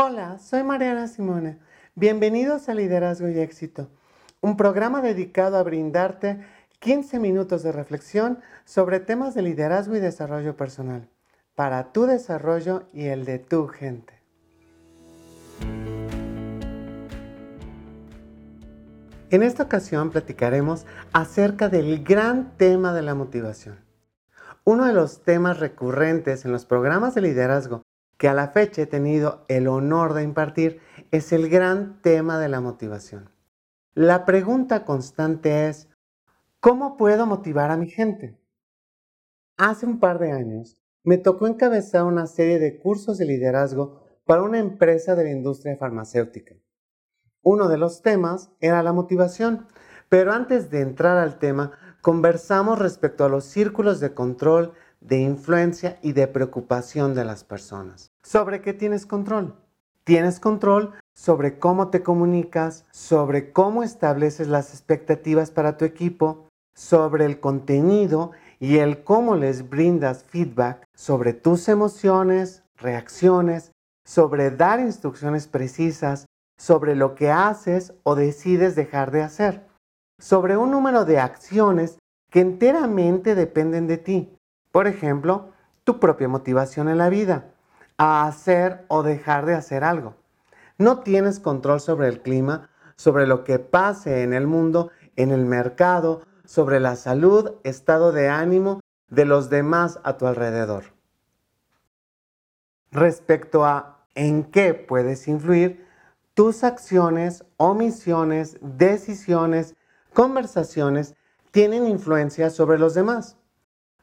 Hola, soy Mariana Simone. Bienvenidos a Liderazgo y Éxito, un programa dedicado a brindarte 15 minutos de reflexión sobre temas de liderazgo y desarrollo personal, para tu desarrollo y el de tu gente. En esta ocasión platicaremos acerca del gran tema de la motivación. Uno de los temas recurrentes en los programas de liderazgo que a la fecha he tenido el honor de impartir es el gran tema de la motivación. La pregunta constante es, ¿cómo puedo motivar a mi gente? Hace un par de años me tocó encabezar una serie de cursos de liderazgo para una empresa de la industria farmacéutica. Uno de los temas era la motivación, pero antes de entrar al tema, conversamos respecto a los círculos de control de influencia y de preocupación de las personas. ¿Sobre qué tienes control? Tienes control sobre cómo te comunicas, sobre cómo estableces las expectativas para tu equipo, sobre el contenido y el cómo les brindas feedback sobre tus emociones, reacciones, sobre dar instrucciones precisas, sobre lo que haces o decides dejar de hacer, sobre un número de acciones que enteramente dependen de ti, por ejemplo, tu propia motivación en la vida, a hacer o dejar de hacer algo. No tienes control sobre el clima, sobre lo que pase en el mundo, en el mercado, sobre la salud, estado de ánimo de los demás a tu alrededor. Respecto a en qué puedes influir, tus acciones, omisiones, decisiones, conversaciones tienen influencia sobre los demás.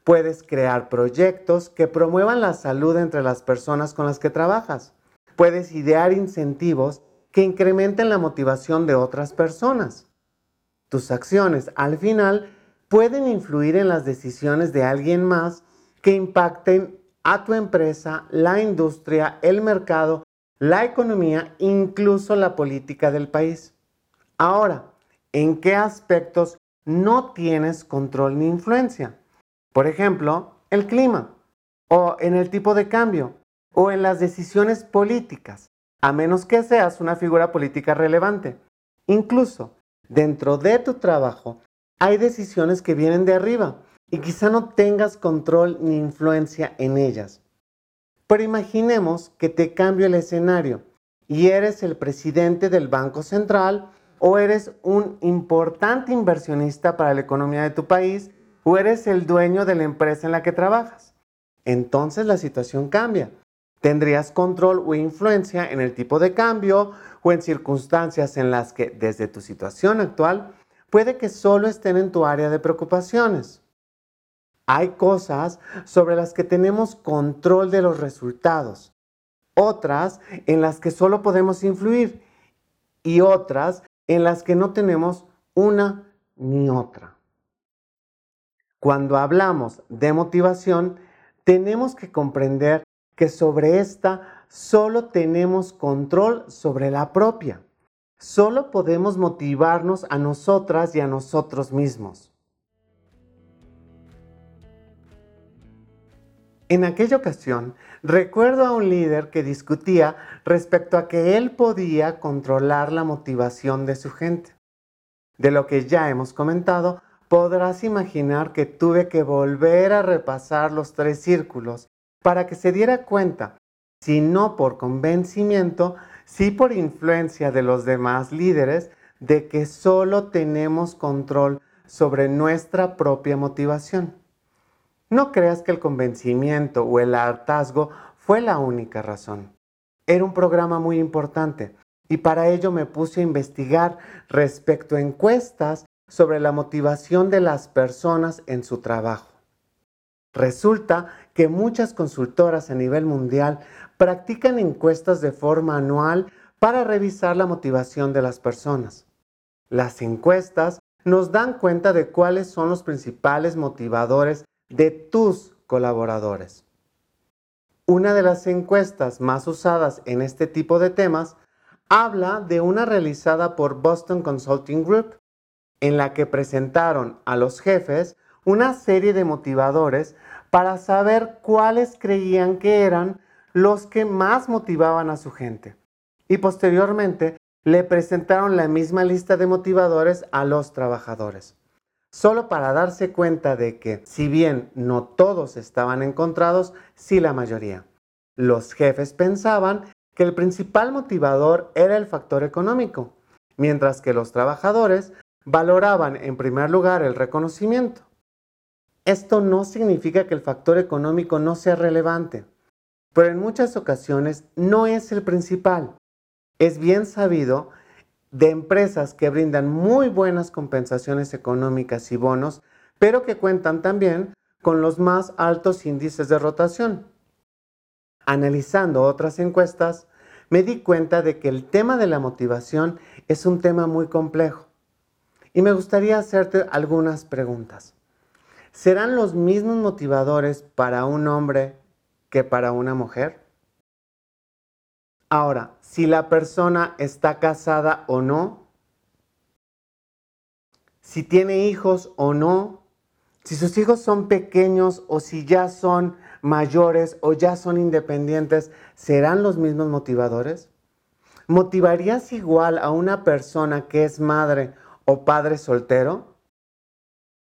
Puedes crear proyectos que promuevan la salud entre las personas con las que trabajas. Puedes idear incentivos que incrementen la motivación de otras personas. Tus acciones, al final, pueden influir en las decisiones de alguien más que impacten a tu empresa, la industria, el mercado, la economía, incluso la política del país. Ahora, ¿en qué aspectos no tienes control ni influencia? Por ejemplo, el clima, o en el tipo de cambio, o en las decisiones políticas, a menos que seas una figura política relevante. Incluso dentro de tu trabajo hay decisiones que vienen de arriba y quizá no tengas control ni influencia en ellas. Pero imaginemos que te cambio el escenario y eres el presidente del Banco Central o eres un importante inversionista para la economía de tu país o eres el dueño de la empresa en la que trabajas. Entonces la situación cambia. Tendrías control o influencia en el tipo de cambio o en circunstancias en las que desde tu situación actual puede que solo estén en tu área de preocupaciones. Hay cosas sobre las que tenemos control de los resultados, otras en las que solo podemos influir y otras en las que no tenemos una ni otra. Cuando hablamos de motivación, tenemos que comprender que sobre esta solo tenemos control sobre la propia. Solo podemos motivarnos a nosotras y a nosotros mismos. En aquella ocasión, recuerdo a un líder que discutía respecto a que él podía controlar la motivación de su gente. De lo que ya hemos comentado, podrás imaginar que tuve que volver a repasar los tres círculos para que se diera cuenta, si no por convencimiento, si por influencia de los demás líderes, de que solo tenemos control sobre nuestra propia motivación. No creas que el convencimiento o el hartazgo fue la única razón. Era un programa muy importante y para ello me puse a investigar respecto a encuestas sobre la motivación de las personas en su trabajo. Resulta que muchas consultoras a nivel mundial practican encuestas de forma anual para revisar la motivación de las personas. Las encuestas nos dan cuenta de cuáles son los principales motivadores de tus colaboradores. Una de las encuestas más usadas en este tipo de temas habla de una realizada por Boston Consulting Group en la que presentaron a los jefes una serie de motivadores para saber cuáles creían que eran los que más motivaban a su gente. y posteriormente le presentaron la misma lista de motivadores a los trabajadores, solo para darse cuenta de que, si bien no todos estaban encontrados, sí la mayoría. Los jefes pensaban que el principal motivador era el factor económico, mientras que los trabajadores valoraban en primer lugar el reconocimiento. Esto no significa que el factor económico no sea relevante, pero en muchas ocasiones no es el principal. Es bien sabido de empresas que brindan muy buenas compensaciones económicas y bonos, pero que cuentan también con los más altos índices de rotación. Analizando otras encuestas, me di cuenta de que el tema de la motivación es un tema muy complejo. Y me gustaría hacerte algunas preguntas. ¿Serán los mismos motivadores para un hombre que para una mujer? Ahora, si la persona está casada o no, si tiene hijos o no, si sus hijos son pequeños o si ya son mayores o ya son independientes, ¿serán los mismos motivadores? ¿Motivarías igual a una persona que es madre o padre soltero?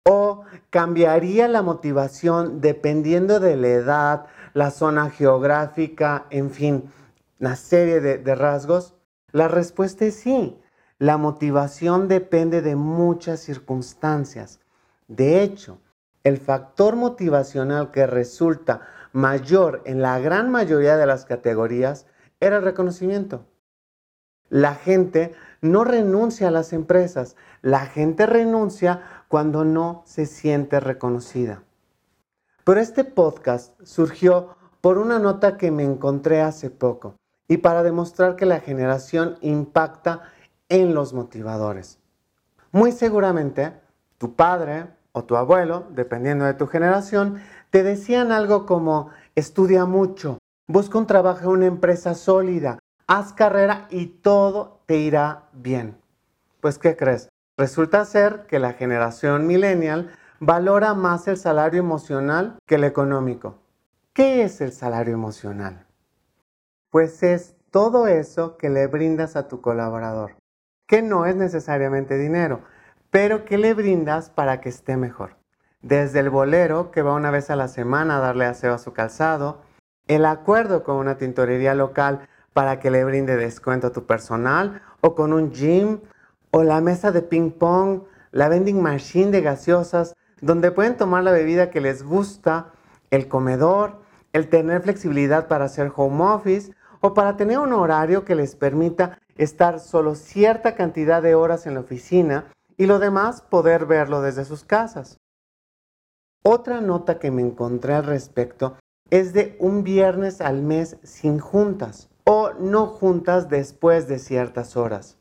¿O cambiaría la motivación dependiendo de la edad, la zona geográfica, en fin, una serie de, de rasgos? La respuesta es sí. La motivación depende de muchas circunstancias. De hecho, el factor motivacional que resulta mayor en la gran mayoría de las categorías era el reconocimiento. La gente no renuncia a las empresas, la gente renuncia cuando no se siente reconocida. Pero este podcast surgió por una nota que me encontré hace poco y para demostrar que la generación impacta en los motivadores. Muy seguramente tu padre, o tu abuelo, dependiendo de tu generación, te decían algo como estudia mucho, busca un trabajo en una empresa sólida, haz carrera y todo te irá bien. Pues, ¿qué crees? Resulta ser que la generación millennial valora más el salario emocional que el económico. ¿Qué es el salario emocional? Pues es todo eso que le brindas a tu colaborador, que no es necesariamente dinero, pero ¿qué le brindas para que esté mejor? Desde el bolero, que va una vez a la semana a darle aseo a su calzado, el acuerdo con una tintorería local para que le brinde descuento a tu personal, o con un gym, o la mesa de ping pong, la vending machine de gaseosas, donde pueden tomar la bebida que les gusta, el comedor, el tener flexibilidad para hacer home office o para tener un horario que les permita estar solo cierta cantidad de horas en la oficina y lo demás poder verlo desde sus casas. Otra nota que me encontré al respecto es de un viernes al mes sin juntas no juntas después de ciertas horas.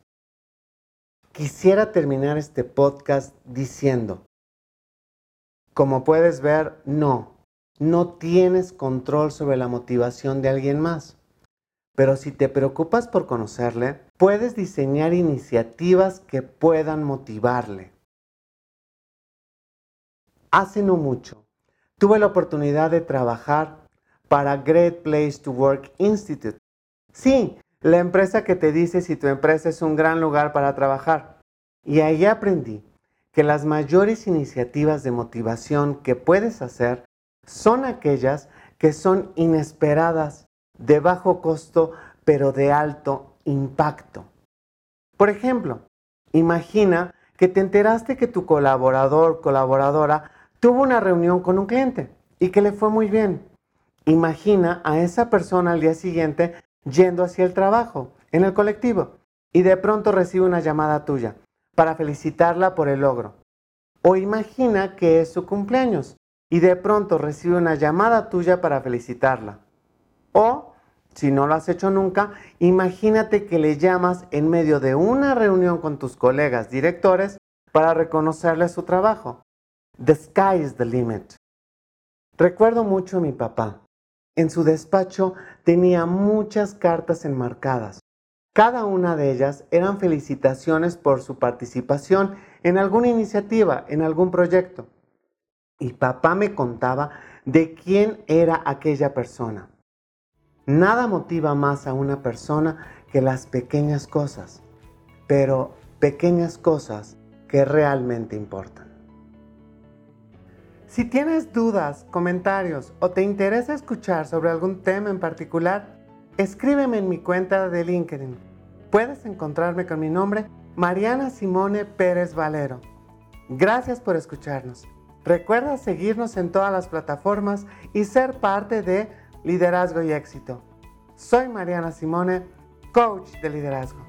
Quisiera terminar este podcast diciendo, como puedes ver, no, no tienes control sobre la motivación de alguien más. Pero si te preocupas por conocerle, puedes diseñar iniciativas que puedan motivarle. Hace no mucho, tuve la oportunidad de trabajar para Great Place to Work Institute. Sí, la empresa que te dice si tu empresa es un gran lugar para trabajar. Y ahí aprendí que las mayores iniciativas de motivación que puedes hacer son aquellas que son inesperadas de bajo costo, pero de alto impacto. Por ejemplo, imagina que te enteraste que tu colaborador, colaboradora, tuvo una reunión con un cliente y que le fue muy bien. Imagina a esa persona al día siguiente yendo hacia el trabajo, en el colectivo, y de pronto recibe una llamada tuya para felicitarla por el logro. O imagina que es su cumpleaños y de pronto recibe una llamada tuya para felicitarla. O, si no lo has hecho nunca, imagínate que le llamas en medio de una reunión con tus colegas directores para reconocerle su trabajo. The sky is the limit. Recuerdo mucho a mi papá. En su despacho tenía muchas cartas enmarcadas. Cada una de ellas eran felicitaciones por su participación en alguna iniciativa, en algún proyecto. Y papá me contaba de quién era aquella persona. Nada motiva más a una persona que las pequeñas cosas, pero pequeñas cosas que realmente importan. Si tienes dudas, comentarios o te interesa escuchar sobre algún tema en particular, escríbeme en mi cuenta de LinkedIn. Puedes encontrarme con mi nombre, Mariana Simone Pérez Valero. Gracias por escucharnos. Recuerda seguirnos en todas las plataformas y ser parte de Liderazgo y Éxito. Soy Mariana Simone, coach de liderazgo.